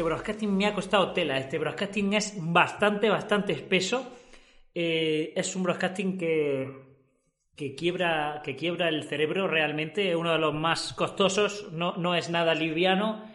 Este broadcasting me ha costado tela. Este broadcasting es bastante, bastante espeso. Eh, es un broadcasting que, que, quiebra, que quiebra el cerebro realmente. Uno de los más costosos. No, no es nada liviano.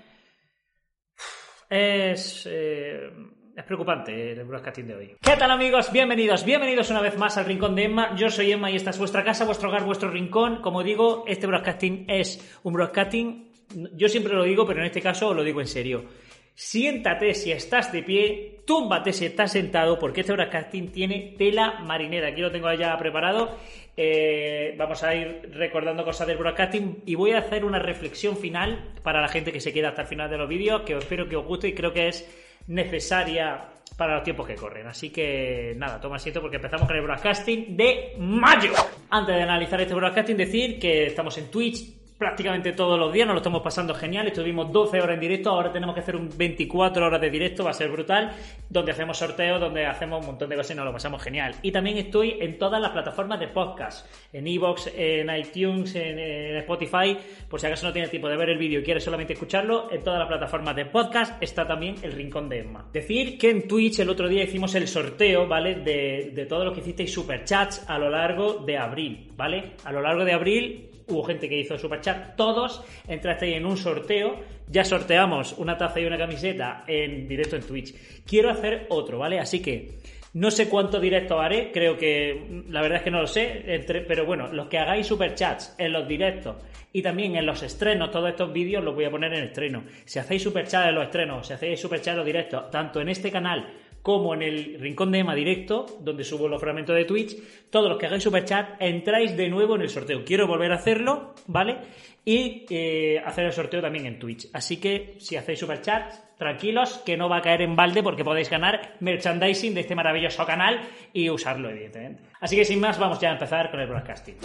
Es. Eh, es preocupante el broadcasting de hoy. ¿Qué tal amigos? Bienvenidos, bienvenidos una vez más al Rincón de Emma. Yo soy Emma y esta es vuestra casa, vuestro hogar, vuestro rincón. Como digo, este broadcasting es un broadcasting, yo siempre lo digo, pero en este caso lo digo en serio. Siéntate si estás de pie, túmbate si estás sentado, porque este broadcasting tiene tela marinera. Aquí lo tengo ya preparado. Eh, vamos a ir recordando cosas del broadcasting y voy a hacer una reflexión final para la gente que se queda hasta el final de los vídeos, que espero que os guste y creo que es necesaria para los tiempos que corren. Así que nada, toma asiento porque empezamos con el broadcasting de mayo. Antes de analizar este broadcasting, decir que estamos en Twitch, prácticamente todos los días, nos lo estamos pasando genial. Estuvimos 12 horas en directo, ahora tenemos que hacer un 24 horas de directo, va a ser brutal, donde hacemos sorteos, donde hacemos un montón de cosas y nos lo pasamos genial. Y también estoy en todas las plataformas de podcast, en Evox, en iTunes, en, Spotify, por si acaso no tienes tiempo de ver el vídeo y quieres solamente escucharlo, en todas las plataformas de podcast está también el Rincón de Emma. Decir que en Twitch el otro día hicimos el sorteo, ¿vale? De, de todo lo que hicisteis superchats a lo largo de abril, ¿vale? A lo largo de abril hubo gente que hizo superchat, todos entrasteis en un sorteo, ya sorteamos una taza y una camiseta en directo en Twitch. Quiero hacer otro, ¿vale? Así que no sé cuánto directo haré, creo que la verdad es que no lo sé, pero bueno, los que hagáis superchats en los directos y también en los estrenos, todos estos vídeos los voy a poner en estreno. Si hacéis superchats en los estrenos, si hacéis superchats en los directos, tanto en este canal como en el Rincón de Emma directo, donde subo los fragmentos de Twitch, todos los que hagáis superchat entráis de nuevo en el sorteo. Quiero volver a hacerlo, ¿vale? Y eh, hacer el sorteo también en Twitch. Así que si hacéis superchat, tranquilos, que no va a caer en balde porque podéis ganar merchandising de este maravilloso canal y usarlo, evidentemente. Así que sin más, vamos ya a empezar con el broadcasting.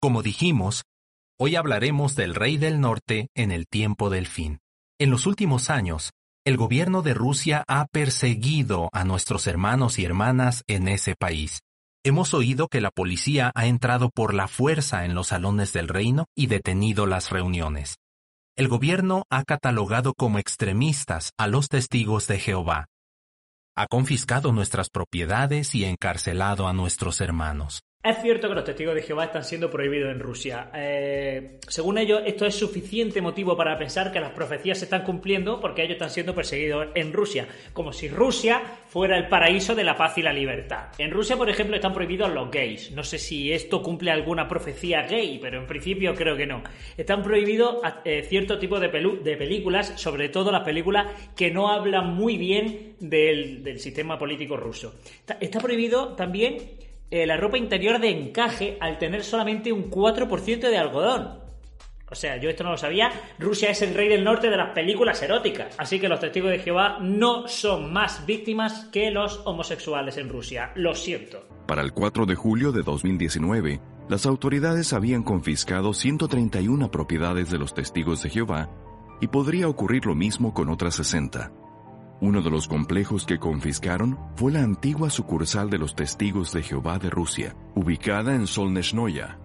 Como dijimos, hoy hablaremos del Rey del Norte en el tiempo del fin. En los últimos años, el gobierno de Rusia ha perseguido a nuestros hermanos y hermanas en ese país. Hemos oído que la policía ha entrado por la fuerza en los salones del reino y detenido las reuniones. El gobierno ha catalogado como extremistas a los testigos de Jehová. Ha confiscado nuestras propiedades y encarcelado a nuestros hermanos. Es cierto que los testigos de Jehová están siendo prohibidos en Rusia. Eh, según ellos, esto es suficiente motivo para pensar que las profecías se están cumpliendo porque ellos están siendo perseguidos en Rusia, como si Rusia fuera el paraíso de la paz y la libertad. En Rusia, por ejemplo, están prohibidos los gays. No sé si esto cumple alguna profecía gay, pero en principio creo que no. Están prohibidos eh, cierto tipo de, películas, sobre todo las películas que no hablan muy bien del, sistema político ruso. Está prohibido también eh, la ropa interior de encaje al tener solamente un 4% de algodón. O sea, yo esto no lo sabía. Rusia es el rey del norte de las películas eróticas. Así que los testigos de Jehová no son más víctimas que los homosexuales en Rusia. Lo siento. Para el 4 de julio de 2019, las autoridades habían confiscado 131 propiedades de los testigos de Jehová y podría ocurrir lo mismo con otras 60. Uno de los complejos que confiscaron fue la antigua sucursal de los Testigos de Jehová de Rusia, ubicada en Solnechnoya.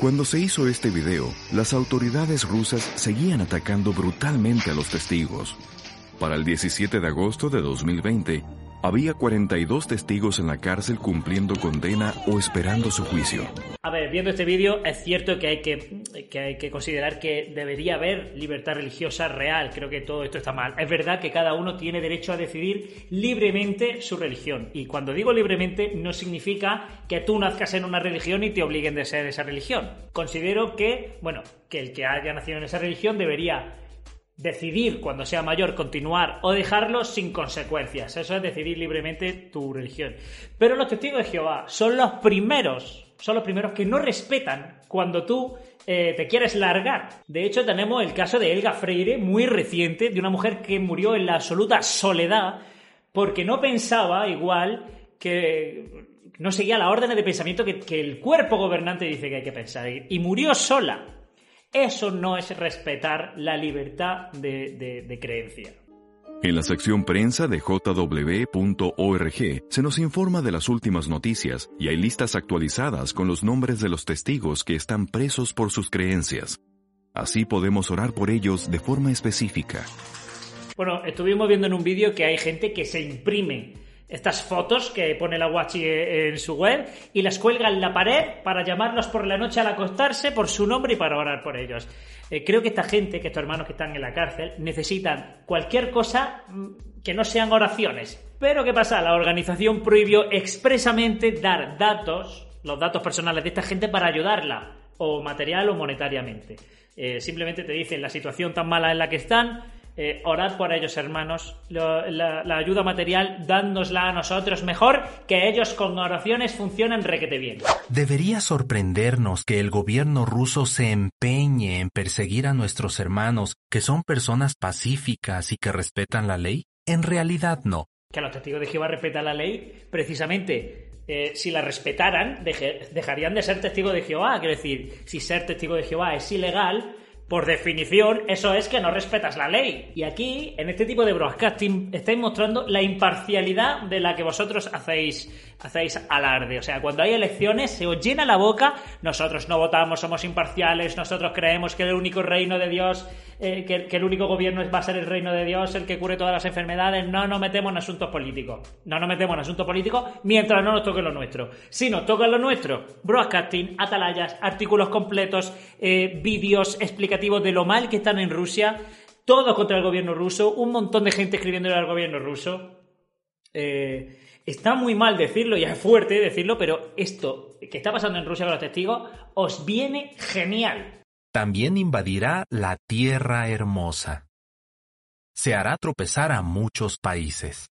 Cuando se hizo este video, las autoridades rusas seguían atacando brutalmente a los testigos. Para el 17 de agosto de 2020, Había 42 testigos en la cárcel cumpliendo condena o esperando su juicio. A ver, viendo este vídeo es cierto que hay que, que hay que considerar que debería haber libertad religiosa real. Creo que todo esto está mal. Es verdad que cada uno tiene derecho a decidir libremente su religión. Y cuando digo libremente no significa que tú nazcas en una religión y te obliguen de ser esa religión. Considero que, bueno, que el que haya nacido en esa religión debería decidir cuando sea mayor continuar o dejarlo sin consecuencias. Eso es decidir libremente tu religión. Pero los testigos de Jehová son los primeros, son los primeros que no respetan cuando tú eh, te quieres largar. De hecho, tenemos el caso de Elga Freire, muy reciente, de una mujer que murió en la absoluta soledad porque no pensaba igual que no seguía las órdenes de pensamiento que, que el cuerpo gobernante dice que hay que pensar y murió sola. Eso no es respetar la libertad de, creencia. En la sección prensa de jw.org se nos informa de las últimas noticias y hay listas actualizadas con los nombres de los testigos que están presos por sus creencias. Así podemos orar por ellos de forma específica. Bueno, estuvimos viendo en un vídeo que hay gente que se imprime estas fotos que pone la Guachi en su web y las cuelga en la pared para llamarlos por la noche al acostarse por su nombre y para orar por ellos. Eh, creo que esta gente, que estos hermanos que están en la cárcel, necesitan cualquier cosa mm, que no sean oraciones. Pero ¿qué pasa? La organización prohibió expresamente dar datos, los datos personales de esta gente para ayudarla, o material o monetariamente. Eh, simplemente te dicen la situación tan mala en la que están, eh, orad por ellos, hermanos. la, ayuda material, dándosla a nosotros mejor, que ellos con oraciones funcionen requete bien. Debería sorprendernos que el gobierno ruso se empeñe en perseguir a nuestros hermanos, que son personas pacíficas y que respetan la ley. En realidad no. Que los testigos de Jehová respetan la ley, precisamente eh, si la respetaran, dejarían de ser testigos de Jehová. Quiero decir, si ser testigo de Jehová es ilegal, por definición, eso es que no respetas la ley. Y aquí, en este tipo de broadcasting, estáis mostrando la imparcialidad de la que vosotros hacéis, hacéis alarde. O sea, cuando hay elecciones se os llena la boca, nosotros no votamos, somos imparciales, nosotros creemos que el único reino de Dios, eh, que, el único gobierno va a ser el reino de Dios, el que cure todas las enfermedades, no nos metemos en asuntos políticos. No nos metemos en asuntos políticos mientras no nos toque lo nuestro. Si nos toca lo nuestro, broadcasting, atalayas, artículos completos, eh, vídeos de lo mal que están en Rusia, todo contra el gobierno ruso, un montón de gente escribiéndole al gobierno ruso. Eh, Está muy mal decirlo y es fuerte decirlo, pero esto que está pasando en Rusia con los testigos os viene genial. También invadirá la tierra hermosa. Se hará tropezar a muchos países.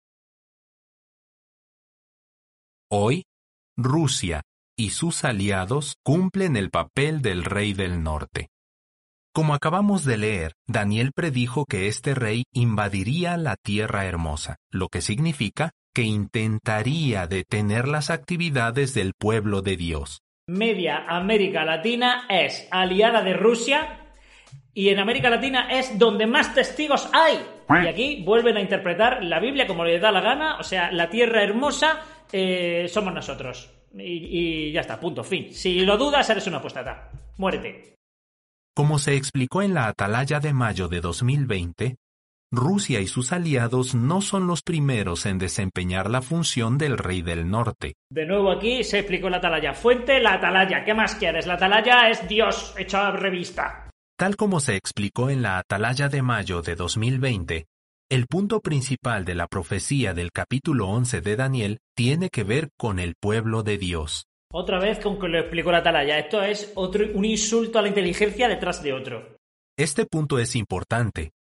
Hoy, Rusia y sus aliados cumplen el papel del rey del norte. Como acabamos de leer, Daniel predijo que este rey invadiría la tierra hermosa, lo que significa que intentaría detener las actividades del pueblo de Dios. Media América Latina es aliada de Rusia y en América Latina es donde más testigos hay. Y aquí vuelven a interpretar la Biblia como les da la gana, o sea, la tierra hermosa eh, somos nosotros. Y, y, ya está, punto, fin. Si lo dudas, eres una apostata. Muérete. Como se explicó en la Atalaya de mayo de 2020, Rusia y sus aliados no son los primeros en desempeñar la función del rey del norte. De nuevo aquí se explicó la atalaya. Fuente, la atalaya. ¿Qué más quieres? La atalaya es Dios hecho a revista. Tal como se explicó en la atalaya de mayo de 2020, el punto principal de la profecía del capítulo 11 de Daniel tiene que ver con el pueblo de Dios. Otra vez con que lo explicó la atalaya. Esto es otro, un insulto a la inteligencia detrás de otro. Este punto es importante,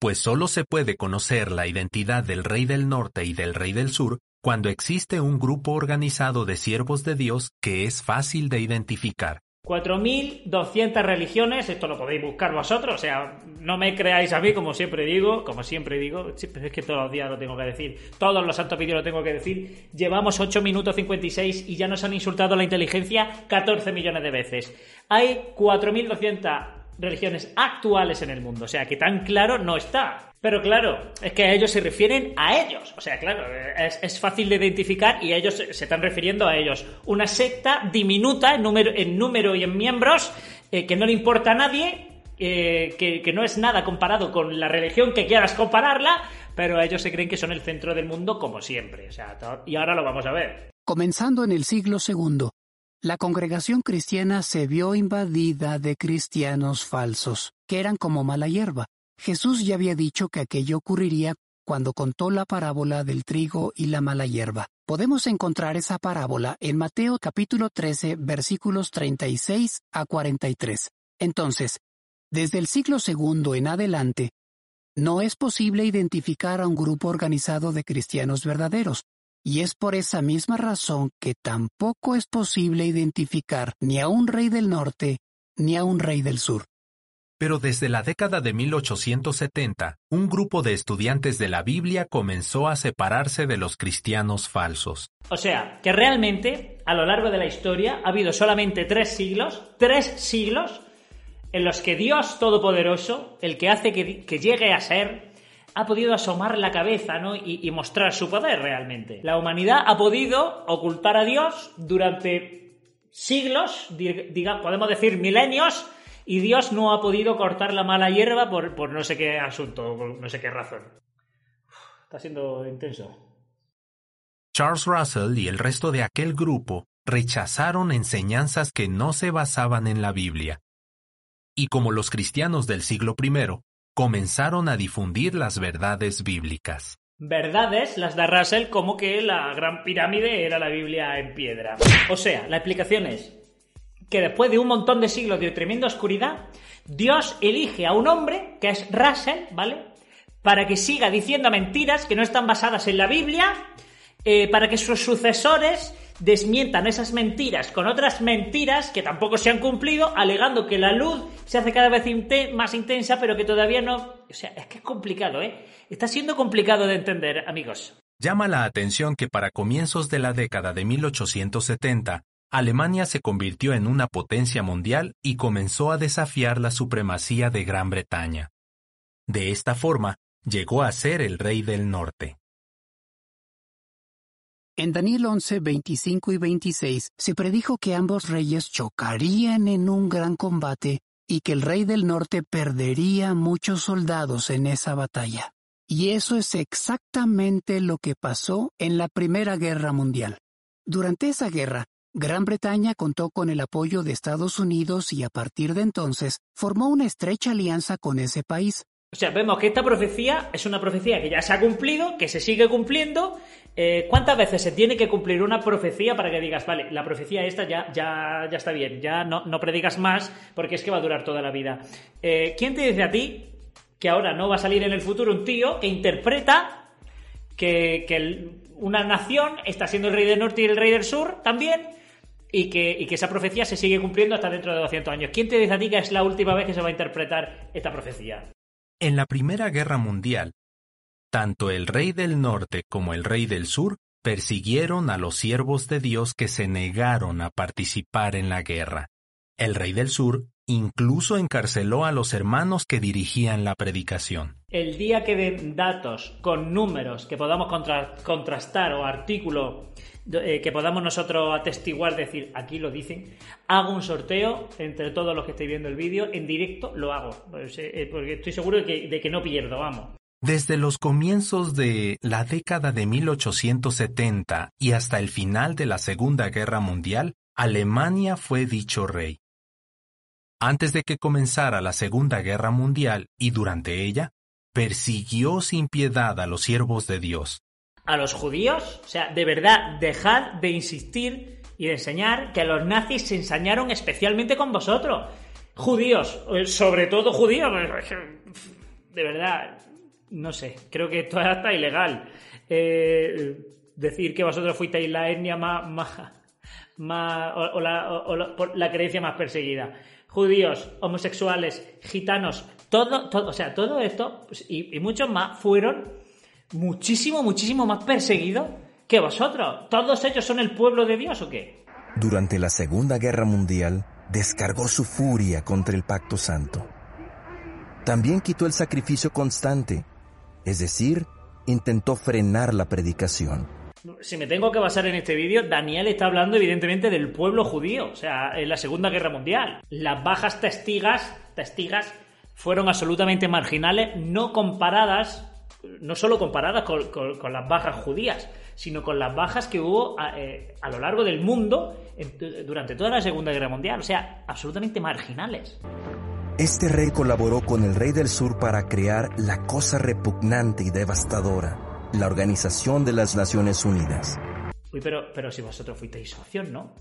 pues solo se puede conocer la identidad del Rey del Norte y del Rey del Sur cuando existe un grupo organizado de siervos de Dios que es fácil de identificar. 4.200 religiones, esto lo podéis buscar vosotros, o sea, no me creáis a mí, como siempre digo, como siempre digo, es que todos los días lo tengo que decir, todos los santos vídeos lo tengo que decir, llevamos 8 minutos 56 y ya nos han insultado la inteligencia 14 millones de veces. Hay 4.200 religiones actuales en el mundo. O sea, que tan claro no está. Pero claro, es que a ellos se refieren a ellos. O sea, claro, es, fácil de identificar y ellos se, están refiriendo a ellos. Una secta diminuta en número, en número y en miembros eh, que no le importa a nadie, eh, que, no es nada comparado con la religión que quieras compararla, pero ellos se creen que son el centro del mundo como siempre. O sea, y ahora lo vamos a ver. Comenzando en el siglo II, la congregación cristiana se vio invadida de cristianos falsos, que eran como mala hierba. Jesús ya había dicho que aquello ocurriría cuando contó la parábola del trigo y la mala hierba. Podemos encontrar esa parábola en Mateo capítulo 13 versículos 36 a 43. Entonces, desde el siglo II en adelante, no es posible identificar a un grupo organizado de cristianos verdaderos, y es por esa misma razón que tampoco es posible identificar ni a un rey del norte ni a un rey del sur. Pero desde la década de 1870, un grupo de estudiantes de la Biblia comenzó a separarse de los cristianos falsos. O sea, que realmente, a lo largo de la historia, ha habido solamente tres siglos, tres siglos, en los que Dios Todopoderoso, el que hace que, llegue a ser, ha podido asomar la cabeza ¿no? y, mostrar su poder realmente. La humanidad ha podido ocultar a Dios durante siglos, podemos decir milenios, y Dios no ha podido cortar la mala hierba por, por no sé qué asunto, por no sé qué razón. está siendo intenso. Charles Russell y el resto de aquel grupo rechazaron enseñanzas que no se basaban en la Biblia. Y como los cristianos del siglo I, comenzaron a difundir las verdades bíblicas. Verdades, las de Russell, como que la Gran Pirámide era la Biblia en piedra. O sea, la explicación es, que después de un montón de siglos de tremenda oscuridad, Dios elige a un hombre, que es Russell, ¿vale? Para que siga diciendo mentiras que no están basadas en la Biblia, eh, para que sus sucesores desmientan esas mentiras con otras mentiras que tampoco se han cumplido, alegando que la luz se hace cada vez más intensa, pero que todavía no... O sea, es que es complicado, ¿eh? Está siendo complicado de entender, amigos. Llama la atención que para comienzos de la década de 1870, Alemania se convirtió en una potencia mundial y comenzó a desafiar la supremacía de Gran Bretaña. De esta forma, llegó a ser el rey del norte. En Daniel 11, 25 y 26 se predijo que ambos reyes chocarían en un gran combate y que el rey del norte perdería muchos soldados en esa batalla. Y eso es exactamente lo que pasó en la Primera Guerra Mundial. Durante esa guerra, Gran Bretaña contó con el apoyo de Estados Unidos y a partir de entonces formó una estrecha alianza con ese país. O sea, vemos que esta profecía es una profecía que ya se ha cumplido, que se sigue cumpliendo. Eh, ¿Cuántas veces se tiene que cumplir una profecía para que digas, vale, la profecía esta ya, ya, ya está bien, ya no, no predigas más porque es que va a durar toda la vida? Eh, ¿Quién te dice a ti que ahora no va a salir en el futuro un tío que interpreta que, que una nación está siendo el rey del norte y el rey del sur también y que, esa profecía se sigue cumpliendo hasta dentro de 200 años. ¿Quién te dice a ti que es la última vez que se va a interpretar esta profecía? En la Primera Guerra Mundial, tanto el rey del norte como el rey del sur persiguieron a los siervos de Dios que se negaron a participar en la guerra. El rey del sur incluso encarceló a los hermanos que dirigían la predicación. El día que den datos con números que podamos contrastar o artículo eh, que podamos nosotros atestiguar, decir, aquí lo dicen, hago un sorteo entre todos los que estéis viendo el vídeo, en directo lo hago, pues, eh, eh, porque estoy seguro de que, de que no pierdo, vamos. Desde los comienzos de la década de 1870 y hasta el final de la Segunda Guerra Mundial, Alemania fue dicho rey. Antes de que comenzara la Segunda Guerra Mundial y durante ella, persiguió sin piedad a los siervos de Dios, a los judíos. O sea, de verdad, dejad de insistir y de enseñar que los nazis se ensañaron especialmente con vosotros. Judíos, eh, sobre todo judíos. De verdad, no sé, creo que esto es hasta ilegal. Eh, decir que vosotros fuisteis la etnia más, más, o, la, creencia más perseguida. Judíos, homosexuales, gitanos, todo, todo o sea, todo esto pues, y muchos más fueron muchísimo, muchísimo más perseguido que vosotros. ¿Todos ellos son el pueblo de Dios o qué? Durante la Segunda Guerra Mundial, descargó su furia contra el Pacto Santo. También quitó el sacrificio constante, es decir, intentó frenar la predicación. Si me tengo que basar en este vídeo, Daniel está hablando evidentemente del pueblo judío, o sea, en la Segunda Guerra Mundial. Las bajas testigas, testigas fueron absolutamente marginales, no comparadas no solo comparadas con, las bajas judías, sino con las bajas que hubo a, eh, lo largo del mundo durante toda la Segunda Guerra Mundial, o sea, absolutamente marginales. Este rey colaboró con el rey del sur para crear la cosa repugnante y devastadora, la Organización de las Naciones Unidas. Uy, pero, pero si vosotros fuisteis socio, ¿no?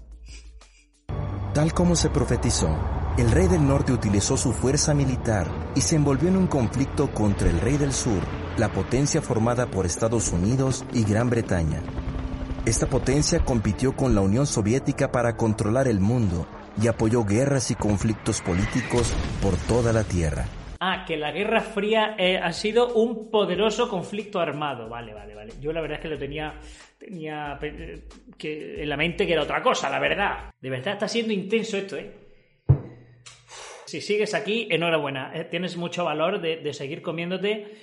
Tal como se profetizó, el rey del norte utilizó su fuerza militar y se envolvió en un conflicto contra el rey del sur, la potencia formada por Estados Unidos y Gran Bretaña. Esta potencia compitió con la Unión Soviética para controlar el mundo y apoyó guerras y conflictos políticos por toda la Tierra. Ah, que la Guerra Fría eh, ha sido un poderoso conflicto armado. Vale, vale, vale. Yo la verdad es que lo tenía, tenía eh, que, en la mente que era otra cosa, la verdad. De verdad está siendo intenso esto, ¿eh? Si sigues aquí, enhorabuena. Eh, tienes mucho valor de, seguir comiéndote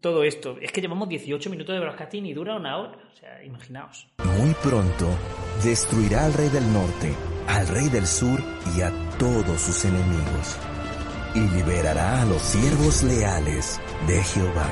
todo esto. Es que llevamos 18 minutos de broadcasting y dura una hora. O sea, imaginaos. Muy pronto, destruirá al rey del norte al rey del sur y a todos sus enemigos, y liberará a los siervos leales de Jehová.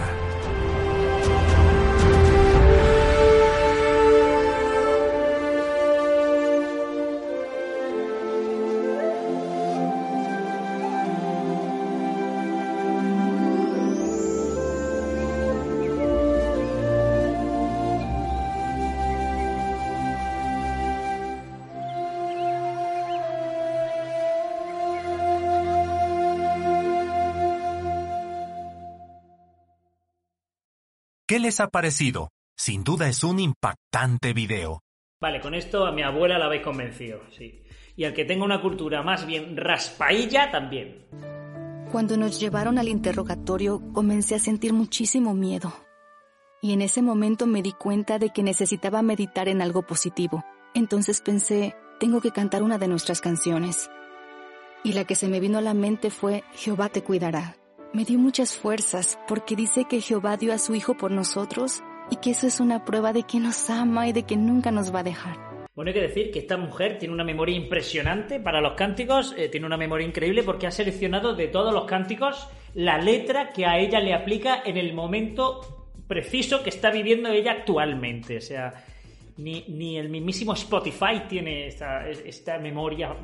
¿Qué les ha parecido? Sin duda es un impactante video. Vale, con esto a mi abuela la habéis convencido, sí. Y al que tenga una cultura más bien raspailla también. Cuando nos llevaron al interrogatorio comencé a sentir muchísimo miedo. Y en ese momento me di cuenta de que necesitaba meditar en algo positivo. Entonces pensé, tengo que cantar una de nuestras canciones. Y la que se me vino a la mente fue, Jehová te cuidará. Me dio muchas fuerzas porque dice que Jehová dio a su Hijo por nosotros y que eso es una prueba de que nos ama y de que nunca nos va a dejar. Bueno, hay que decir que esta mujer tiene una memoria impresionante para los cánticos, eh, tiene una memoria increíble porque ha seleccionado de todos los cánticos la letra que a ella le aplica en el momento preciso que está viviendo ella actualmente. O sea, ni, ni el mismísimo Spotify tiene esta, esta memoria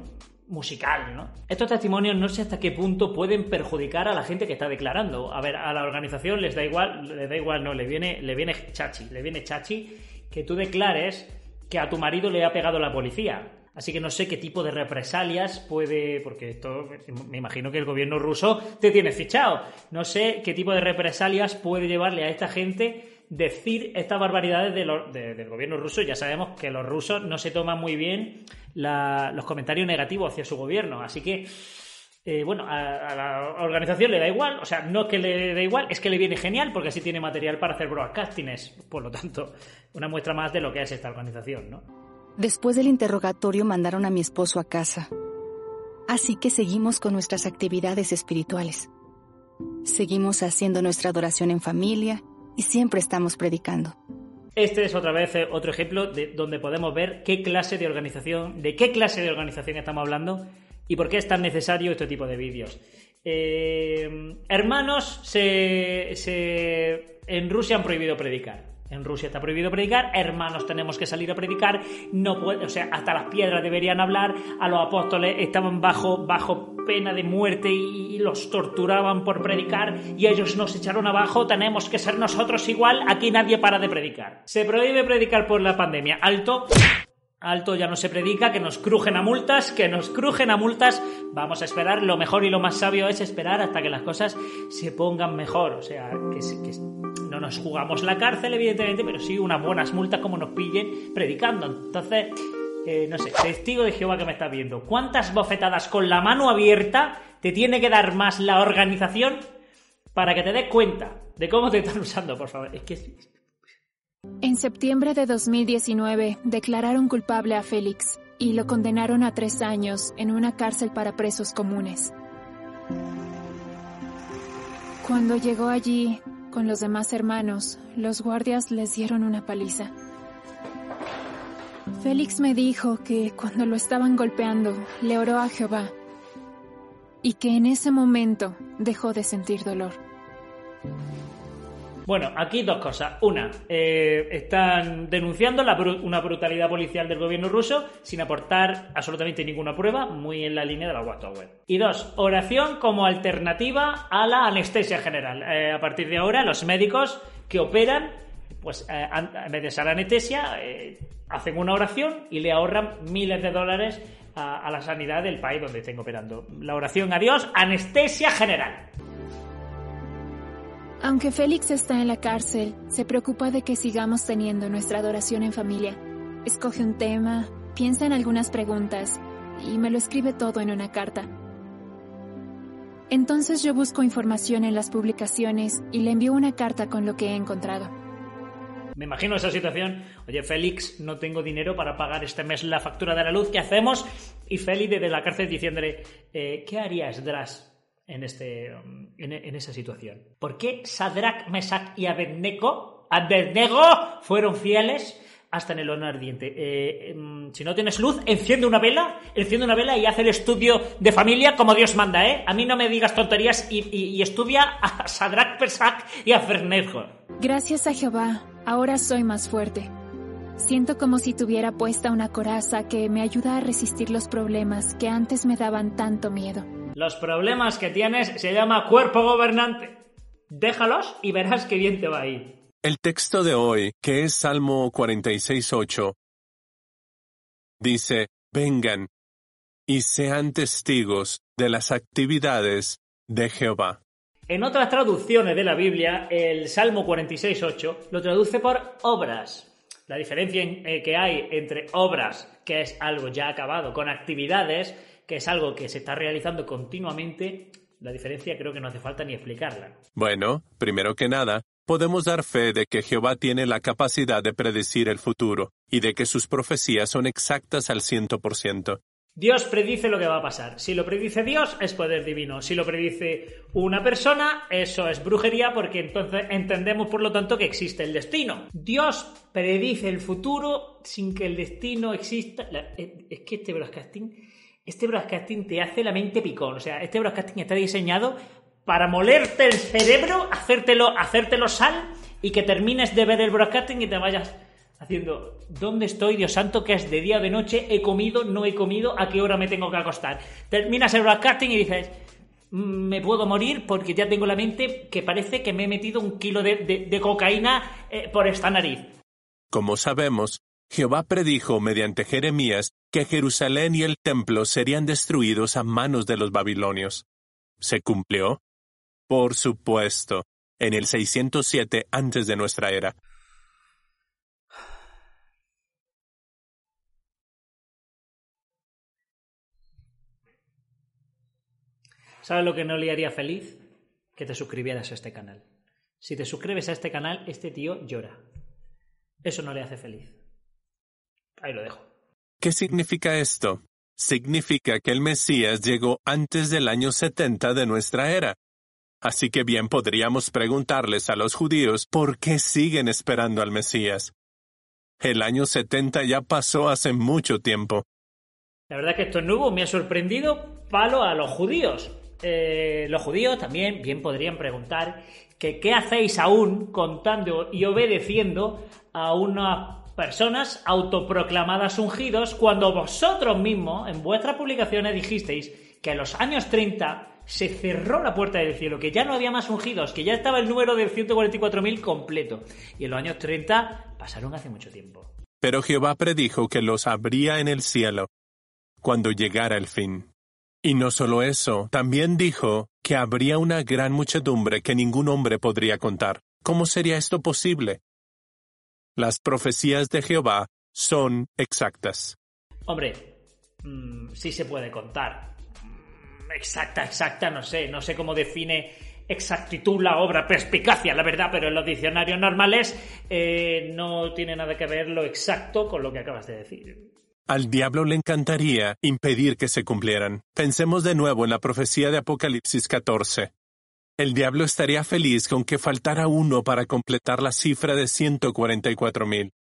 musical, ¿no? Estos testimonios no sé hasta qué punto pueden perjudicar a la gente que está declarando. A ver, a la organización les da igual, les da igual, no, le viene, le viene chachi, le viene chachi que tú declares que a tu marido le ha pegado la policía. Así que no sé qué tipo de represalias puede, porque esto me imagino que el gobierno ruso te tiene fichado. No sé qué tipo de represalias puede llevarle a esta gente decir estas barbaridades del gobierno ruso. Ya sabemos que los rusos no se toman muy bien los comentarios negativos hacia su gobierno. Así que, eh, bueno, a, la organización le da igual. O sea, no es que le dé igual, es que le viene genial porque así tiene material para hacer broadcastings. Por lo tanto, una muestra más de lo que es esta organización, ¿no? Después del interrogatorio mandaron a mi esposo a casa. Así que seguimos con nuestras actividades espirituales. Seguimos haciendo nuestra adoración en familia y siempre estamos predicando. Este es otra vez eh, otro ejemplo de donde podemos ver qué clase de organización, de qué clase de organización estamos hablando y por qué es tan necesario este tipo de vídeos. Eh, hermanos, se, en Rusia han prohibido predicar. En Rusia está prohibido predicar, hermanos tenemos que salir a predicar, no puede, o sea, hasta las piedras deberían hablar, a los apóstoles estaban bajo, bajo pena de muerte y, los torturaban por predicar y ellos nos echaron abajo, tenemos que ser nosotros igual, aquí nadie para de predicar. Se prohíbe predicar por la pandemia, alto, alto ya no se predica, que nos crujen a multas, que nos crujen a multas, vamos a esperar, lo mejor y lo más sabio es esperar hasta que las cosas se pongan mejor, o sea, que, que no nos jugamos la cárcel, evidentemente, pero sí unas buenas multas como nos pillen predicando. Entonces, eh, no sé, testigo de Jehová que me está viendo, ¿cuántas bofetadas con la mano abierta te tiene que dar más la organización para que te des cuenta de cómo te están usando, por favor? Es que... En septiembre de 2019 declararon culpable a Félix y lo condenaron a tres años en una cárcel para presos comunes. Cuando llegó allí, con los demás hermanos, los guardias les dieron una paliza. Félix me dijo que cuando lo estaban golpeando, le oró a Jehová y que en ese momento dejó de sentir dolor. Bueno, aquí dos cosas. Una, eh, están denunciando una brutalidad policial del gobierno ruso sin aportar absolutamente ninguna prueba, muy en la línea de la Watchtower. Y dos, oración como alternativa a la anestesia general. Eh, a partir de ahora, los médicos que operan, pues eh, en vez de ser anestesia, hacen una oración y le ahorran miles de dólares a, la sanidad del país donde estén operando. La oración a Dios, anestesia general. Aunque Félix está en la cárcel, se preocupa de que sigamos teniendo nuestra adoración en familia. Escoge un tema, piensa en algunas preguntas y me lo escribe todo en una carta. Entonces yo busco información en las publicaciones y le envío una carta con lo que he encontrado. Me imagino esa situación. Oye, Félix, no tengo dinero para pagar este mes la factura de la luz. ¿Qué hacemos? Y Félix desde la cárcel diciéndole, eh, ¿qué harías, Dras? En, este, um, en, esa situación. ¿Por qué Sadrach, Mesach y Abednego, Abednego fueron fieles hasta en el horno ardiente? Eh, em, si no tienes luz, enciende una vela, enciende una vela y haz el estudio de familia como Dios manda, ¿eh? A mí no me digas tonterías y, estudia a Sadrach, Mesach y Abednego. Gracias a Jehová, ahora soy más fuerte. Siento como si tuviera puesta una coraza que me ayuda a resistir los problemas que antes me daban tanto miedo. Los problemas que tienes se llama cuerpo gobernante. Déjalos y verás qué bien te va a ir. El texto de hoy, que es Salmo 46.8, dice, vengan y sean testigos de las actividades de Jehová. En otras traducciones de la Biblia, el Salmo 46.8 lo traduce por obras. La diferencia eh, que hay entre obras, que es algo ya acabado, con actividades, que es algo que se está realizando continuamente, la diferencia creo que no hace falta ni explicarla. Bueno, primero que nada, podemos dar fe de que Jehová tiene la capacidad de predecir el futuro y de que sus profecías son exactas al ciento por ciento. Dios predice lo que va a pasar. Si lo predice Dios, es poder divino. Si lo predice una persona, eso es brujería porque entonces entendemos por lo tanto que existe el destino. Dios predice el futuro sin que el destino exista. Es que este broadcasting este broadcasting te hace la mente picón. O sea, este broadcasting está diseñado para molerte el cerebro, hacértelo, hacértelo sal y que termines de ver el broadcasting y te vayas haciendo, ¿dónde estoy, Dios santo? que es de día o de noche? ¿He comido? ¿No he comido? ¿A qué hora me tengo que acostar? Terminas el broadcasting y dices, mm, me puedo morir porque ya tengo la mente que parece que me he metido un kilo de, cocaína eh, por esta nariz. Como sabemos, Jehová predijo mediante Jeremías que Jerusalén y el templo serían destruidos a manos de los babilonios. ¿Se cumplió? Por supuesto, en el 607 antes de nuestra era. ¿Sabes lo que no le haría feliz? Que te suscribieras a este canal. Si te suscribes a este canal, este tío llora. Eso no le hace feliz. Ahí lo dejo. ¿Qué significa esto? Significa que el Mesías llegó antes del año 70 de nuestra era. Así que bien podríamos preguntarles a los judíos por qué siguen esperando al Mesías. El año 70 ya pasó hace mucho tiempo. La verdad que esto nuevo me ha sorprendido palo a los judíos. Eh, los judíos también bien podrían preguntar que qué hacéis aún contando y obedeciendo a una personas autoproclamadas ungidos cuando vosotros mismos en vuestras publicaciones dijisteis que en los años 30 se cerró la puerta del cielo, que ya no había más ungidos, que ya estaba el número de 144.000 completo. Y en los años 30 pasaron hace mucho tiempo. Pero Jehová predijo que los habría en el cielo cuando llegara el fin. Y no solo eso, también dijo que habría una gran muchedumbre que ningún hombre podría contar. ¿Cómo sería esto posible? Las profecías de Jehová son exactas. Hombre, mm, sí se puede contar. Mm, exacta, exacta, no sé, no sé cómo define exactitud la obra, perspicacia, la verdad, pero en los diccionarios normales eh, no tiene nada que ver lo exacto con lo que acabas de decir. Al diablo le encantaría impedir que se cumplieran. Pensemos de nuevo en la profecía de Apocalipsis 14. El diablo estaría feliz con que faltara uno para completar la cifra de 144.000,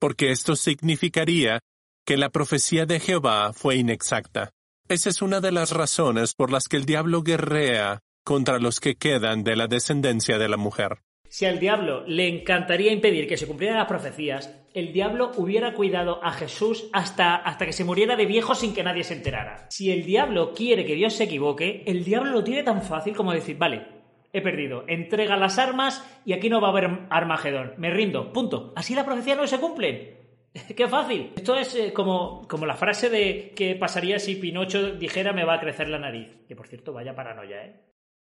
porque esto significaría que la profecía de Jehová fue inexacta. Esa es una de las razones por las que el diablo guerrea contra los que quedan de la descendencia de la mujer. Si al diablo le encantaría impedir que se cumplieran las profecías, el diablo hubiera cuidado a Jesús hasta, hasta que se muriera de viejo sin que nadie se enterara. Si el diablo quiere que Dios se equivoque, el diablo lo tiene tan fácil como decir, vale, he perdido, entrega las armas y aquí no va a haber Armagedón, me rindo, punto. Así la profecía no se cumple. ¡Qué fácil! Esto es eh, como, como la frase de qué pasaría si Pinocho dijera me va a crecer la nariz. Que por cierto, vaya paranoia, ¿eh?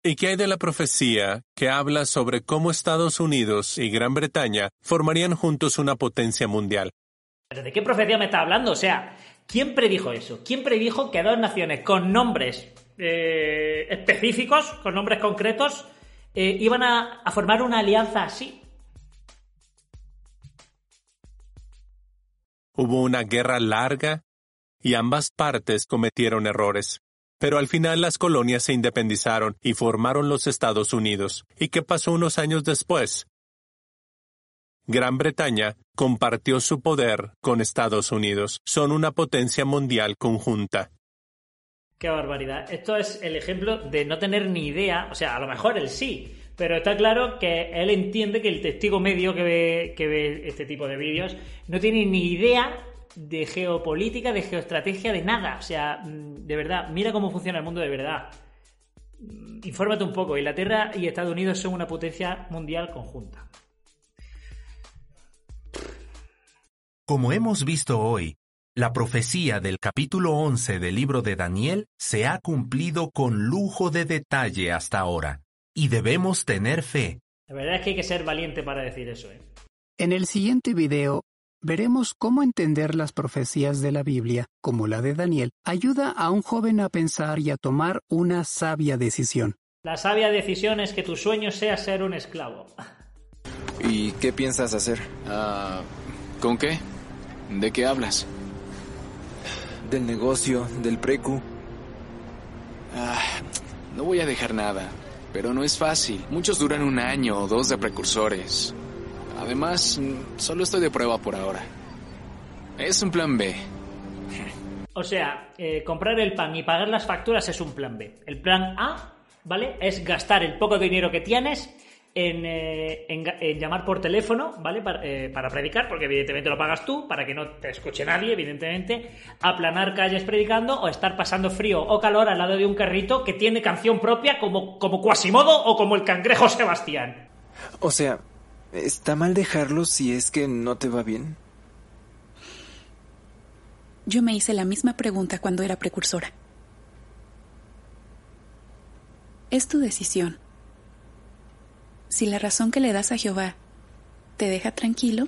¿Y qué hay de la profecía que habla sobre cómo Estados Unidos y Gran Bretaña formarían juntos una potencia mundial? ¿Pero de qué profecía me está hablando? O sea, ¿quién predijo eso? ¿Quién predijo que dos naciones con nombres eh, específicos, con nombres concretos, eh, iban a, a formar una alianza así? Hubo una guerra larga y ambas partes cometieron errores. Pero al final las colonias se independizaron y formaron los Estados Unidos. ¿Y qué pasó unos años después? Gran Bretaña compartió su poder con Estados Unidos. Son una potencia mundial conjunta. Qué barbaridad. Esto es el ejemplo de no tener ni idea. O sea, a lo mejor él sí, pero está claro que él entiende que el testigo medio que ve, que ve este tipo de vídeos no tiene ni idea de geopolítica, de geoestrategia, de nada. O sea, mm, de verdad, mira cómo funciona el mundo de verdad. Mm, infórmate un poco. Inglaterra y Estados Unidos son una potencia mundial conjunta. Como hemos visto hoy, la profecía del capítulo 11 del libro de Daniel se ha cumplido con lujo de detalle hasta ahora, y debemos tener fe. La verdad es que hay que ser valiente para decir eso. ¿eh? En el siguiente video veremos cómo entender las profecías de la Biblia, como la de Daniel, ayuda a un joven a pensar y a tomar una sabia decisión. La sabia decisión es que tu sueño sea ser un esclavo. ¿Y qué piensas hacer? Ah, ¿Con qué? ¿De qué hablas? Del negocio, del precu. Ah, no voy a dejar nada, pero no es fácil. Muchos duran un año o dos de precursores. Además, solo estoy de prueba por ahora. Es un plan B. O sea, eh, comprar el pan y pagar las facturas es un plan B. El plan A, ¿vale? Es gastar el poco dinero que tienes en, eh, en, en llamar por teléfono, ¿vale? Para, eh, para, predicar, porque evidentemente lo pagas tú, para que no te escuche nadie, evidentemente. Aplanar calles predicando o estar pasando frío o calor al lado de un carrito que tiene canción propia como, como Quasimodo o como el cangrejo Sebastián. O sea, ¿Está mal dejarlo si es que no te va bien? Yo me hice la misma pregunta cuando era precursora. Es tu decisión. Si la razón que le das a Jehová te deja tranquilo,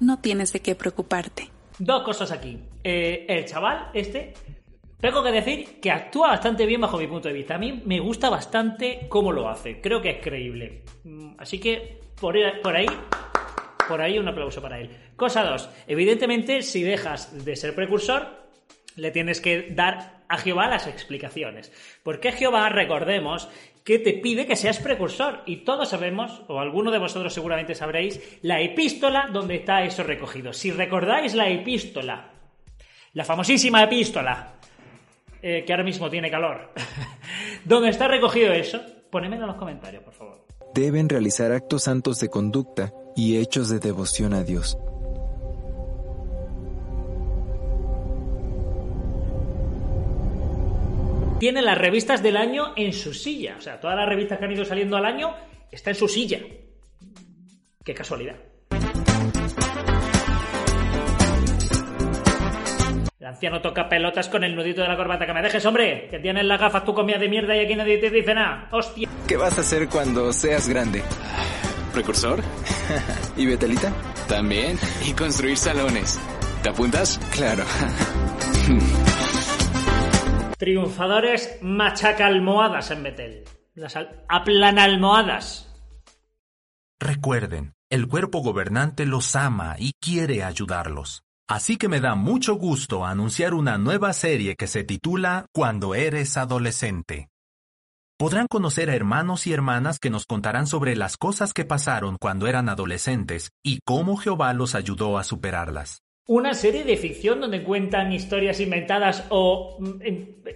no tienes de qué preocuparte. Dos cosas aquí. Eh, el chaval, este, tengo que decir que actúa bastante bien bajo mi punto de vista. A mí me gusta bastante cómo lo hace. Creo que es creíble. Mm, así que por, ahí, por ahí un aplauso para él. Cosa dos. Evidentemente, si dejas de ser precursor, le tienes que dar a Jehová las explicaciones. Porque Jehová, recordemos, que te pide que seas precursor. Y todos sabemos, o alguno de vosotros seguramente sabréis, la epístola donde está eso recogido. Si recordáis la epístola, la famosísima epístola eh, que ahora mismo tiene calor. ¿Dónde está recogido eso? Ponémelo en los comentarios, por favor. Deben realizar actos santos de conducta y hechos de devoción a Dios. Tiene las revistas del año en su silla. O sea, todas las revistas que han ido saliendo al año está en su silla. Qué casualidad. El anciano toca pelotas con el nudito de la corbata. ¡Que me dejes, hombre! Que tienes las gafas tú comida de mierda y aquí nadie te dice nada. ¡Hostia! ¿Qué vas a hacer cuando seas grande? ¿Precursor? ¿Y Betelita? También. Y construir salones. ¿Te apuntas? Claro. Triunfadores machaca almohadas en Betel. Las al almohadas. Recuerden, el cuerpo gobernante los ama y quiere ayudarlos. Así que me da mucho gusto anunciar una nueva serie que se titula Cuando eres adolescente. Podrán conocer a hermanos y hermanas que nos contarán sobre las cosas que pasaron cuando eran adolescentes y cómo Jehová los ayudó a superarlas. Una serie de ficción donde cuentan historias inventadas o mm,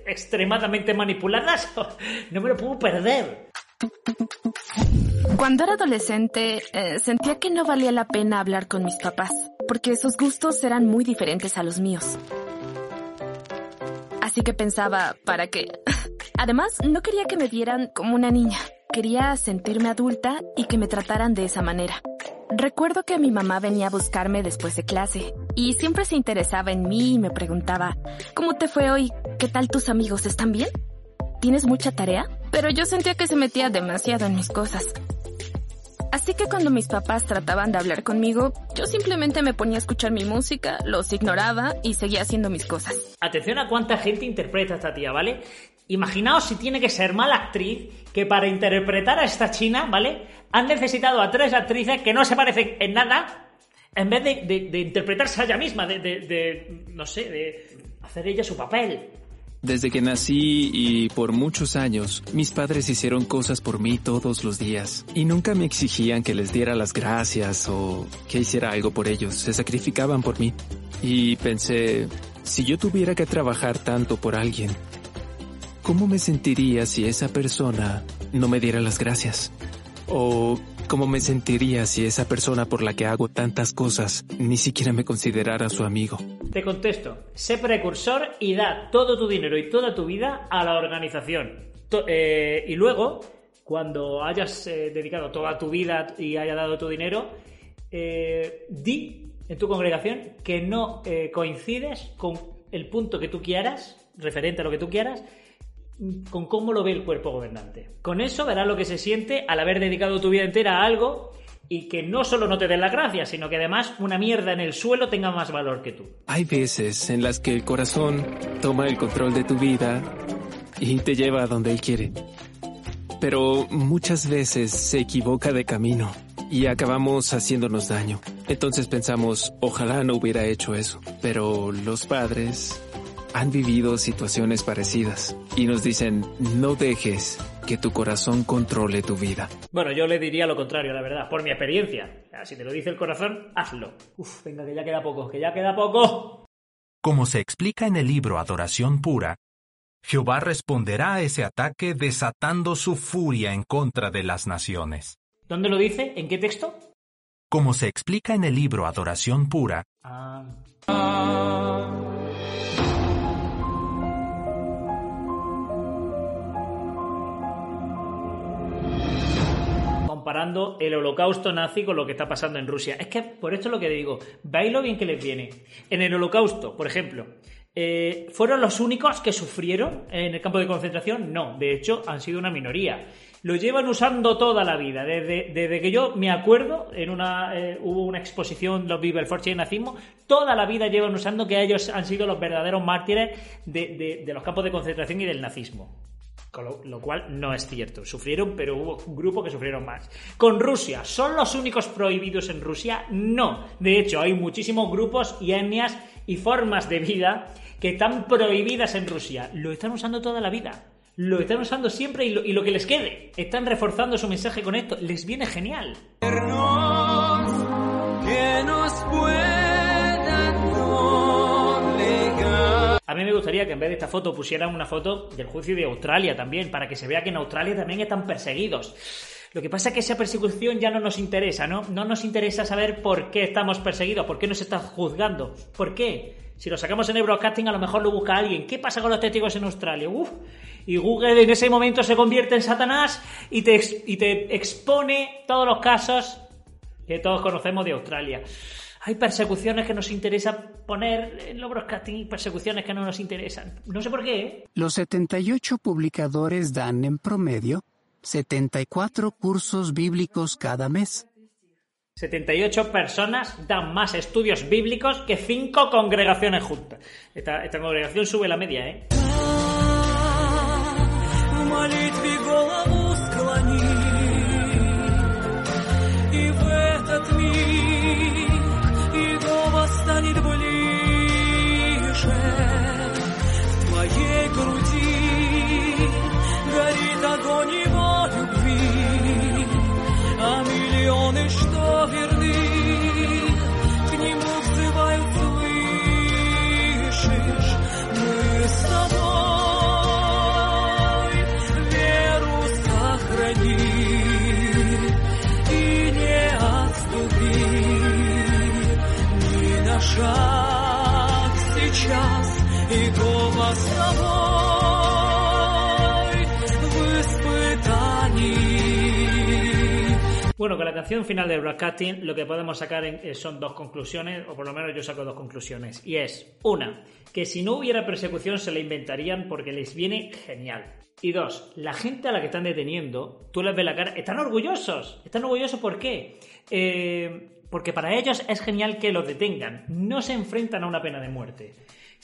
extremadamente manipuladas. No me lo puedo perder. Cuando era adolescente, eh, sentía que no valía la pena hablar con mis papás, porque sus gustos eran muy diferentes a los míos. Así que pensaba, ¿para qué? Además, no quería que me vieran como una niña. Quería sentirme adulta y que me trataran de esa manera. Recuerdo que mi mamá venía a buscarme después de clase y siempre se interesaba en mí y me preguntaba, ¿cómo te fue hoy? ¿Qué tal tus amigos? ¿Están bien? ¿Tienes mucha tarea? Pero yo sentía que se metía demasiado en mis cosas. Así que cuando mis papás trataban de hablar conmigo, yo simplemente me ponía a escuchar mi música, los ignoraba y seguía haciendo mis cosas. Atención a cuánta gente interpreta esta tía, ¿vale? Imaginaos si tiene que ser mala actriz que para interpretar a esta china, ¿vale? Han necesitado a tres actrices que no se parecen en nada, en vez de, interpretarse a ella misma, de, de, no sé, de hacer ella su papel. Desde que nací y por muchos años, mis padres hicieron cosas por mí todos los días y nunca me exigían que les diera las gracias o que hiciera algo por ellos, se sacrificaban por mí. Y pensé, si yo tuviera que trabajar tanto por alguien, ¿cómo me sentiría si esa persona no me diera las gracias? ¿O cómo me sentiría si esa persona por la que hago tantas cosas ni siquiera me considerara su amigo? Te contesto, sé precursor y da todo tu dinero y toda tu vida a la organización. Eh, y luego, cuando hayas eh, dedicado toda tu vida y haya dado tu dinero, eh, di en tu congregación que no coincides con el punto que tú quieras, referente a lo que tú quieras, con cómo lo ve el cuerpo gobernante. Con eso verás lo que se siente al haber dedicado tu vida entera a algo y que no solo no te den la gracia, sino que además una mierda en el suelo tenga más valor que tú. Hay veces en las que el corazón toma el control de tu vida y te lleva a donde él quiere. Pero muchas veces se equivoca de camino y acabamos haciéndonos daño. Entonces pensamos, ojalá no hubiera hecho eso. Pero los padres han vivido situaciones parecidas y nos dicen, no dejes que tu corazón controle tu vida. Bueno, yo le diría lo contrario, la verdad, por mi experiencia. Si te lo dice el corazón, hazlo. Uf, venga, que ya queda poco, que ya queda poco. Como se explica en el libro Adoración Pura, Jehová responderá a ese ataque desatando su furia en contra de las naciones. ¿Dónde lo dice? ¿En qué texto? Como se explica en el libro Adoración Pura. Ah. Comparando el holocausto nazi con lo que está pasando en Rusia. Es que por esto es lo que digo, veis lo bien que les viene. En el holocausto, por ejemplo, eh, ¿fueron los únicos que sufrieron en el campo de concentración? No, de hecho han sido una minoría. Lo llevan usando toda la vida, desde, que yo me acuerdo, en una eh, hubo una exposición los Bibelforche y nazismo, toda la vida llevan usando que ellos han sido los verdaderos mártires de los campos de concentración y del nazismo lo, cual no es cierto. Sufrieron, pero hubo un grupo que sufrieron más. Con Rusia, ¿son los únicos prohibidos en Rusia? No. De hecho, hay muchísimos grupos y etnias y formas de vida que están prohibidas en Rusia. Lo están usando toda la vida. Lo están usando siempre y lo, y lo que les quede. Están reforzando su mensaje con esto. Les viene genial. A mí me gustaría que en vez de esta foto pusieran una foto del juicio de Australia también, para que se vea que en Australia también están perseguidos. Lo que pasa es que esa persecución ya no nos interesa, ¿no? No nos interesa saber por qué estamos perseguidos, por qué nos están juzgando, por qué. Si lo sacamos en el broadcasting, a lo mejor lo busca alguien. ¿Qué pasa con los testigos en Australia? Uf. Y Google en ese momento se convierte en Satanás y te, y te expone todos los casos que todos conocemos de Australia hay persecuciones que nos interesa poner en los broadcasting y persecuciones que no nos interesan. No sé por qué. ¿eh? Los 78 publicadores dan en promedio 74 cursos bíblicos cada mes. 78 personas dan más estudios bíblicos que 5 congregaciones juntas. Esta, esta congregación sube la media, ¿eh? Он что верны, к нему взывают, слышишь, мы с тобой веру сохрани и не отступи. Ни на шаг сейчас и голос тобой. Bueno, con la canción final de Broadcasting lo que podemos sacar eh, son dos conclusiones, o por lo menos yo saco dos conclusiones. Y es, una, que si no hubiera persecución se la inventarían porque les viene genial. Y dos, la gente a la que están deteniendo, tú les ves la cara, están orgullosos. ¿Están orgullosos por qué? Eh, porque para ellos es genial que los detengan. No se enfrentan a una pena de muerte.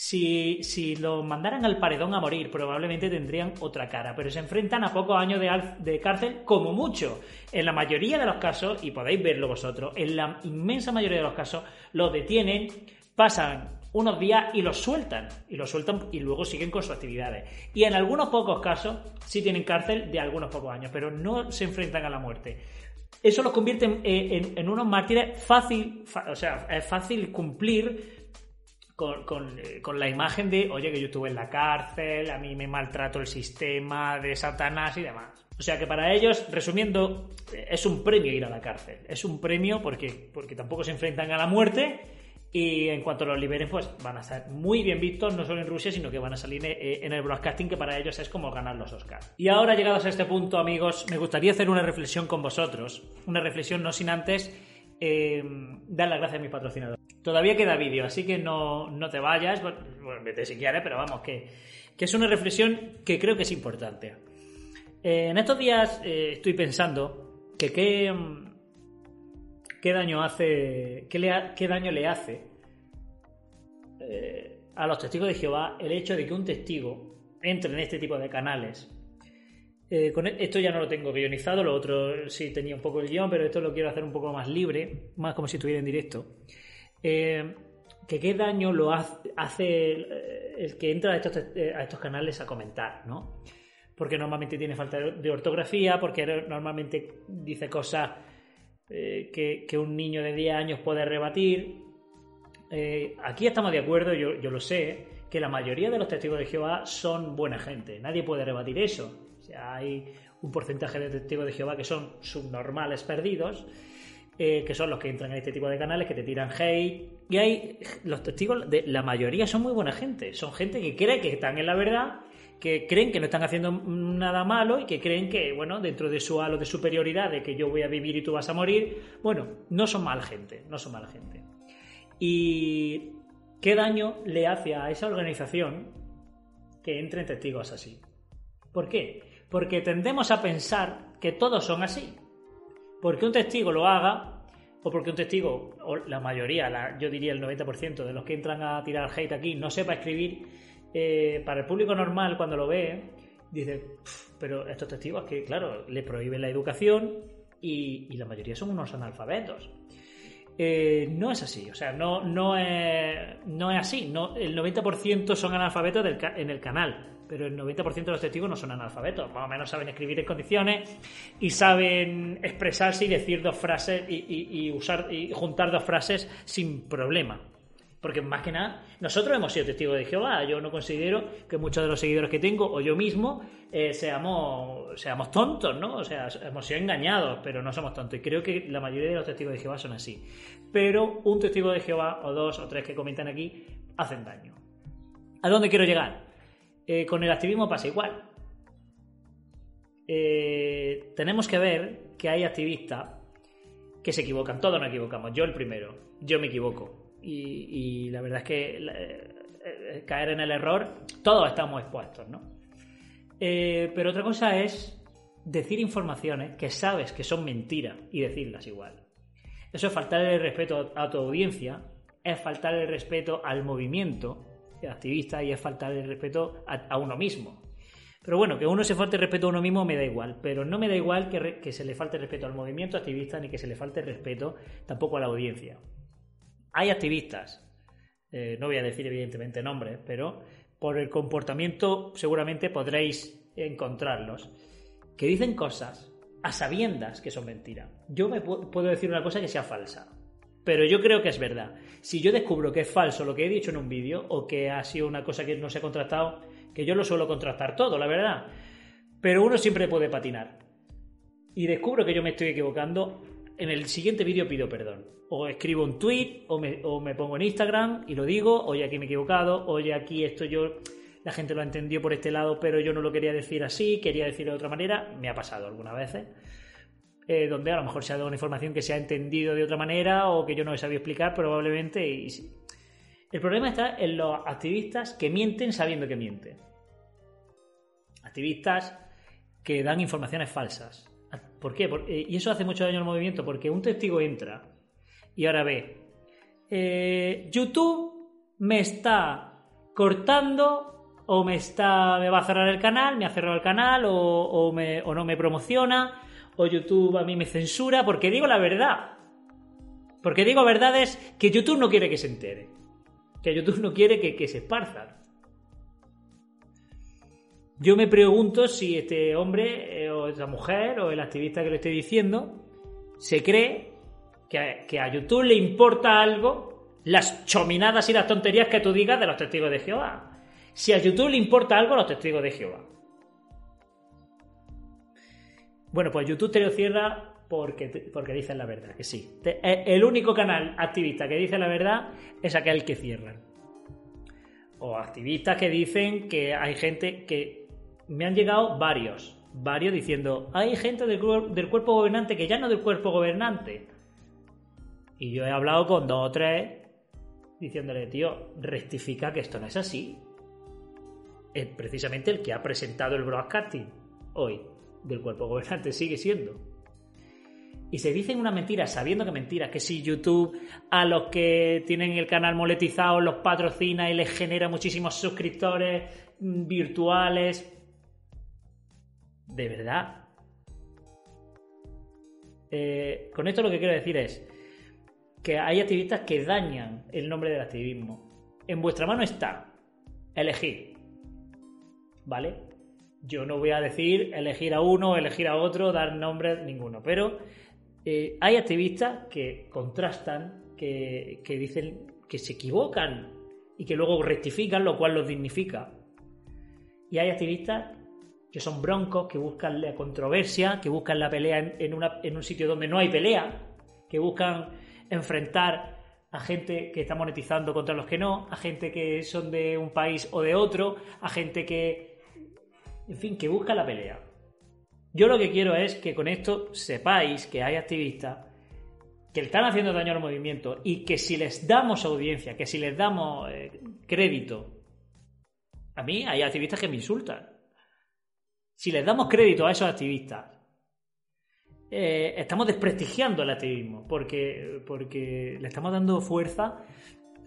Si, si los mandaran al paredón a morir, probablemente tendrían otra cara, pero se enfrentan a pocos años de, de, cárcel como mucho. En la mayoría de los casos, y podéis verlo vosotros, en la inmensa mayoría de los casos, los detienen, pasan unos días y los sueltan. Y los sueltan y luego siguen con sus actividades. Y en algunos pocos casos sí tienen cárcel de algunos pocos años, pero no se enfrentan a la muerte. Eso los convierte en, en unos mártires fácil, o sea, es fácil cumplir eh, con, la imagen de, oye, que yo estuve en la cárcel, a mí me maltrato el sistema de Satanás y demás. O sea que para ellos, resumiendo, eh, es un premio ir a la cárcel. Es un premio porque, porque tampoco se enfrentan a la muerte y en cuanto los liberen, pues van a estar muy bien vistos, no solo en Rusia, sino que van a salir eh, en el broadcasting, que para ellos es como ganar los Oscars. Y ahora, llegados a este punto, amigos, me gustaría hacer una reflexión con vosotros. Una reflexión no sin antes eh, dar las gracias a mis patrocinadores. Todavía queda vídeo, así que no, te vayas, bueno, vete si quieres, pero vamos, que, es una reflexión que creo que es importante. Eh, en estos días eh, estoy pensando que qué, qué daño hace, qué daño le hace eh, a los testigos de Jehová el hecho de que un testigo entre en este tipo de canales eh, con e-, esto ya no lo tengo guionizado, lo otro sí tenía un poco el guion, pero esto lo quiero hacer un poco más libre, más como si estuviera en directo. Eh, que qué daño lo hace, eh, el que entra a estos, canales a comentar, ¿no? Porque normalmente tiene falta de ortografía, porque normalmente dice cosas que, un niño de 10 años puede rebatir. aquí estamos de acuerdo, yo, yo lo sé, que la mayoría de los testigos de Jehová son buena gente, nadie puede rebatir eso hay un porcentaje de testigos de Jehová que son subnormales perdidos, eh, que son los que entran en este tipo de canales, que te tiran hate. Y hay los testigos, de la mayoría son muy buena gente. Son gente que cree que están en la verdad, que creen que no están haciendo nada malo y que creen que, bueno, dentro de su halo de superioridad, de que yo voy a vivir y tú vas a morir, bueno, no son mal gente, no son mala gente. Y qué daño le hace a esa organización que entren testigos así. ¿Por qué? Porque tendemos a pensar que todos son así. Porque un testigo lo haga, o porque un testigo, o la mayoría, yo diría el 90% de los que entran a tirar hate aquí, no sepa escribir, eh, para el público normal cuando lo ve, dice, pero estos testigos que, claro, le prohíben la educación y, la mayoría son unos analfabetos. Eh, no es así, o sea, no, no, es, no es así. No, el 90% son analfabetos en el canal pero el 90% de los testigos no son analfabetos, más o menos saben escribir en condiciones y saben expresarse y decir dos frases y, usar y juntar dos frases sin problema. Porque más que nada, nosotros hemos sido testigos de Jehová. Yo no considero que muchos de los seguidores que tengo, o yo mismo, eh, seamos, seamos tontos, ¿no? O sea, hemos sido engañados, pero no somos tontos. Y creo que la mayoría de los testigos de Jehová son así. Pero un testigo de Jehová, o dos o tres que comentan aquí, hacen daño. ¿A dónde quiero llegar? Eh, con el activismo pasa igual. Eh, tenemos que ver que hay activistas que se equivocan. Todos nos equivocamos. Yo el primero. Yo me equivoco. Y, la verdad es que eh, caer en el error, todos estamos expuestos, ¿no? pero otra cosa es decir informaciones que sabes que son mentiras y decirlas igual. Eso es faltar el respeto a tu audiencia, es faltar el respeto al movimiento activista y es faltar el respeto a, uno mismo. Pero bueno, que uno se falte respeto a uno mismo me da igual, pero no me da igual que, se le falte respeto al movimiento activista ni que se le falte respeto tampoco a la audiencia. Hay activistas, eh, no voy a decir evidentemente nombres, pero por el comportamiento seguramente podréis encontrarlos, que dicen cosas a sabiendas que son mentiras. Yo me puedo decir una cosa que sea falsa, pero yo creo que es verdad. Si yo descubro que es falso lo que he dicho en un vídeo o que ha sido una cosa que no se ha contrastado, que yo lo suelo contrastar todo, la verdad. Pero uno siempre puede patinar. Y descubro que yo me estoy equivocando, en el siguiente vídeo pido perdón. O escribo un tweet, o me, o me pongo en Instagram y lo digo, oye, aquí me he equivocado, oye, aquí esto yo la gente lo entendió por este lado, pero yo no lo quería decir así, quería decirlo de otra manera, me ha pasado algunas veces. Eh, donde a lo mejor se ha dado una información que se ha entendido de otra manera o que yo no he sabido explicar, probablemente. Y... El problema está en los activistas que mienten sabiendo que mienten. Activistas que dan informaciones falsas. ¿Por qué? Eh, y eso hace mucho daño al movimiento, porque un testigo entra y ahora ve, eh, YouTube me está cortando o me está me va a cerrar el canal, me ha cerrado el canal o, no me promociona o YouTube a mí me censura porque digo la verdad. Porque digo verdades que YouTube no quiere que se entere. Que YouTube no quiere que, se esparzan. Yo me pregunto si este hombre eh, o esta mujer o el activista que lo esté diciendo se cree que a, que a YouTube le importa algo las chominadas y las tonterías que tú digas de los testigos de Jehová si a YouTube le importa algo los testigos de Jehová. Bueno, pues YouTube te lo cierra porque, porque dicen la verdad, que sí. Eh, el único canal activista que dice la verdad es aquel que cierran. O activistas que dicen que hay gente que... Me han llegado varios, varios diciendo, hay gente del, del cuerpo gobernante que ya no del cuerpo gobernante. Y yo he hablado con dos o tres diciéndole, tío, rectifica que esto no es así es precisamente el que ha presentado el broadcasting hoy del cuerpo gobernante, sigue siendo. Y se dicen una mentira sabiendo que mentira, que si YouTube a los que tienen el canal monetizado los patrocina y les genera muchísimos suscriptores mm, virtuales. De verdad. Eh, con esto lo que quiero decir es que hay activistas que dañan el nombre del activismo. En vuestra mano está elegir ¿vale? Yo no voy a decir elegir a uno, elegir a otro, dar nombre ninguno, pero eh, hay activistas que contrastan, que, que dicen que se equivocan y que luego rectifican, lo cual los dignifica. Y hay activistas que son broncos, que buscan la controversia, que buscan la pelea en, en, un sitio donde no hay pelea, que buscan enfrentar a gente que está monetizando contra los que no, a gente que son de un país o de otro, a gente que en fin, que busca la pelea. Yo lo que quiero es que con esto sepáis que hay activistas que están haciendo daño al movimiento y que si les damos audiencia, que si les damos eh, crédito, a mí hay activistas que me insultan. Si les damos crédito a esos activistas, eh, estamos desprestigiando el activismo porque, porque le estamos dando fuerza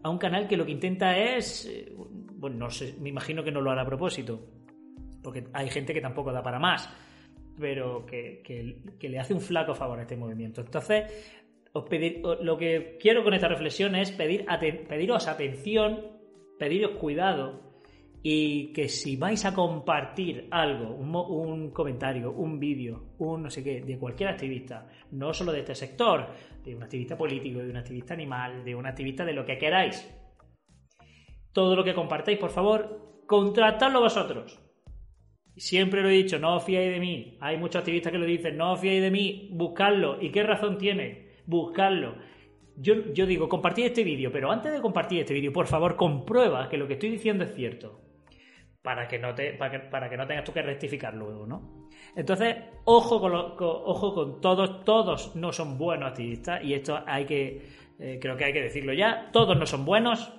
a un canal que lo que intenta es, eh, bueno, no sé, me imagino que no lo hará a propósito, porque hay gente que tampoco da para más, pero que, le hace un flaco favor a este movimiento. Entonces, os pedir, lo que quiero con esta reflexión es pedir, pediros atención, pediros cuidado y que si vais a compartir algo, un, un comentario, un vídeo, un no sé qué, de cualquier activista, no solo de este sector, de un activista político, de un activista animal, de un activista de lo que queráis, todo lo que compartáis, por favor, contratadlo vosotros. Siempre lo he dicho, no os fiéis de mí. Hay muchos activistas que lo dicen, no os fiéis de mí, buscadlo. ¿Y qué razón tiene? Buscadlo. Yo, yo digo, compartid este vídeo, pero antes de compartir este vídeo, por favor, comprueba que lo que estoy diciendo es cierto. Para que no, te, para que, no tengas tú que rectificar luego, ¿no? Entonces, ojo con, ojo con todos, todos no son buenos activistas, y esto hay que, eh, creo que hay que decirlo ya, todos no son buenos,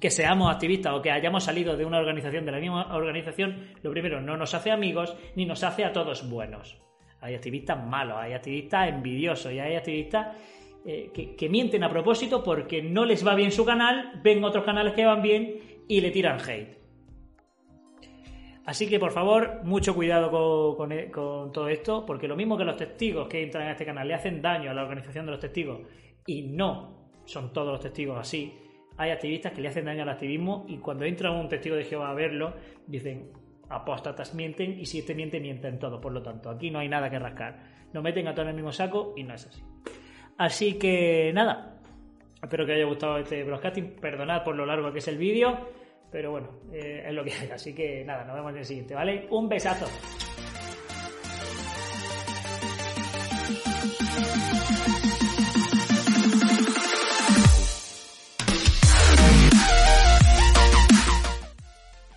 que seamos activistas o que hayamos salido de una organización, de la misma organización, lo primero no nos hace amigos ni nos hace a todos buenos. Hay activistas malos, hay activistas envidiosos y hay activistas eh, que, mienten a propósito porque no les va bien su canal, ven otros canales que van bien y le tiran hate. Así que por favor, mucho cuidado con, e, con, todo esto, porque lo mismo que los testigos que entran en este canal le hacen daño a la organización de los testigos y no son todos los testigos así, hay activistas que le hacen daño al activismo y cuando entra un testigo de Jehová a verlo, dicen, apóstatas mienten y si este miente, mienten todos. Por lo tanto, aquí no hay nada que rascar. Nos meten a todos en el mismo saco y no es así. Así que nada, espero que haya gustado este broadcasting. Perdonad por lo largo que es el vídeo, pero bueno, eh, es lo que hay. Así que nada, nos vemos en el siguiente, ¿vale? Un besazo.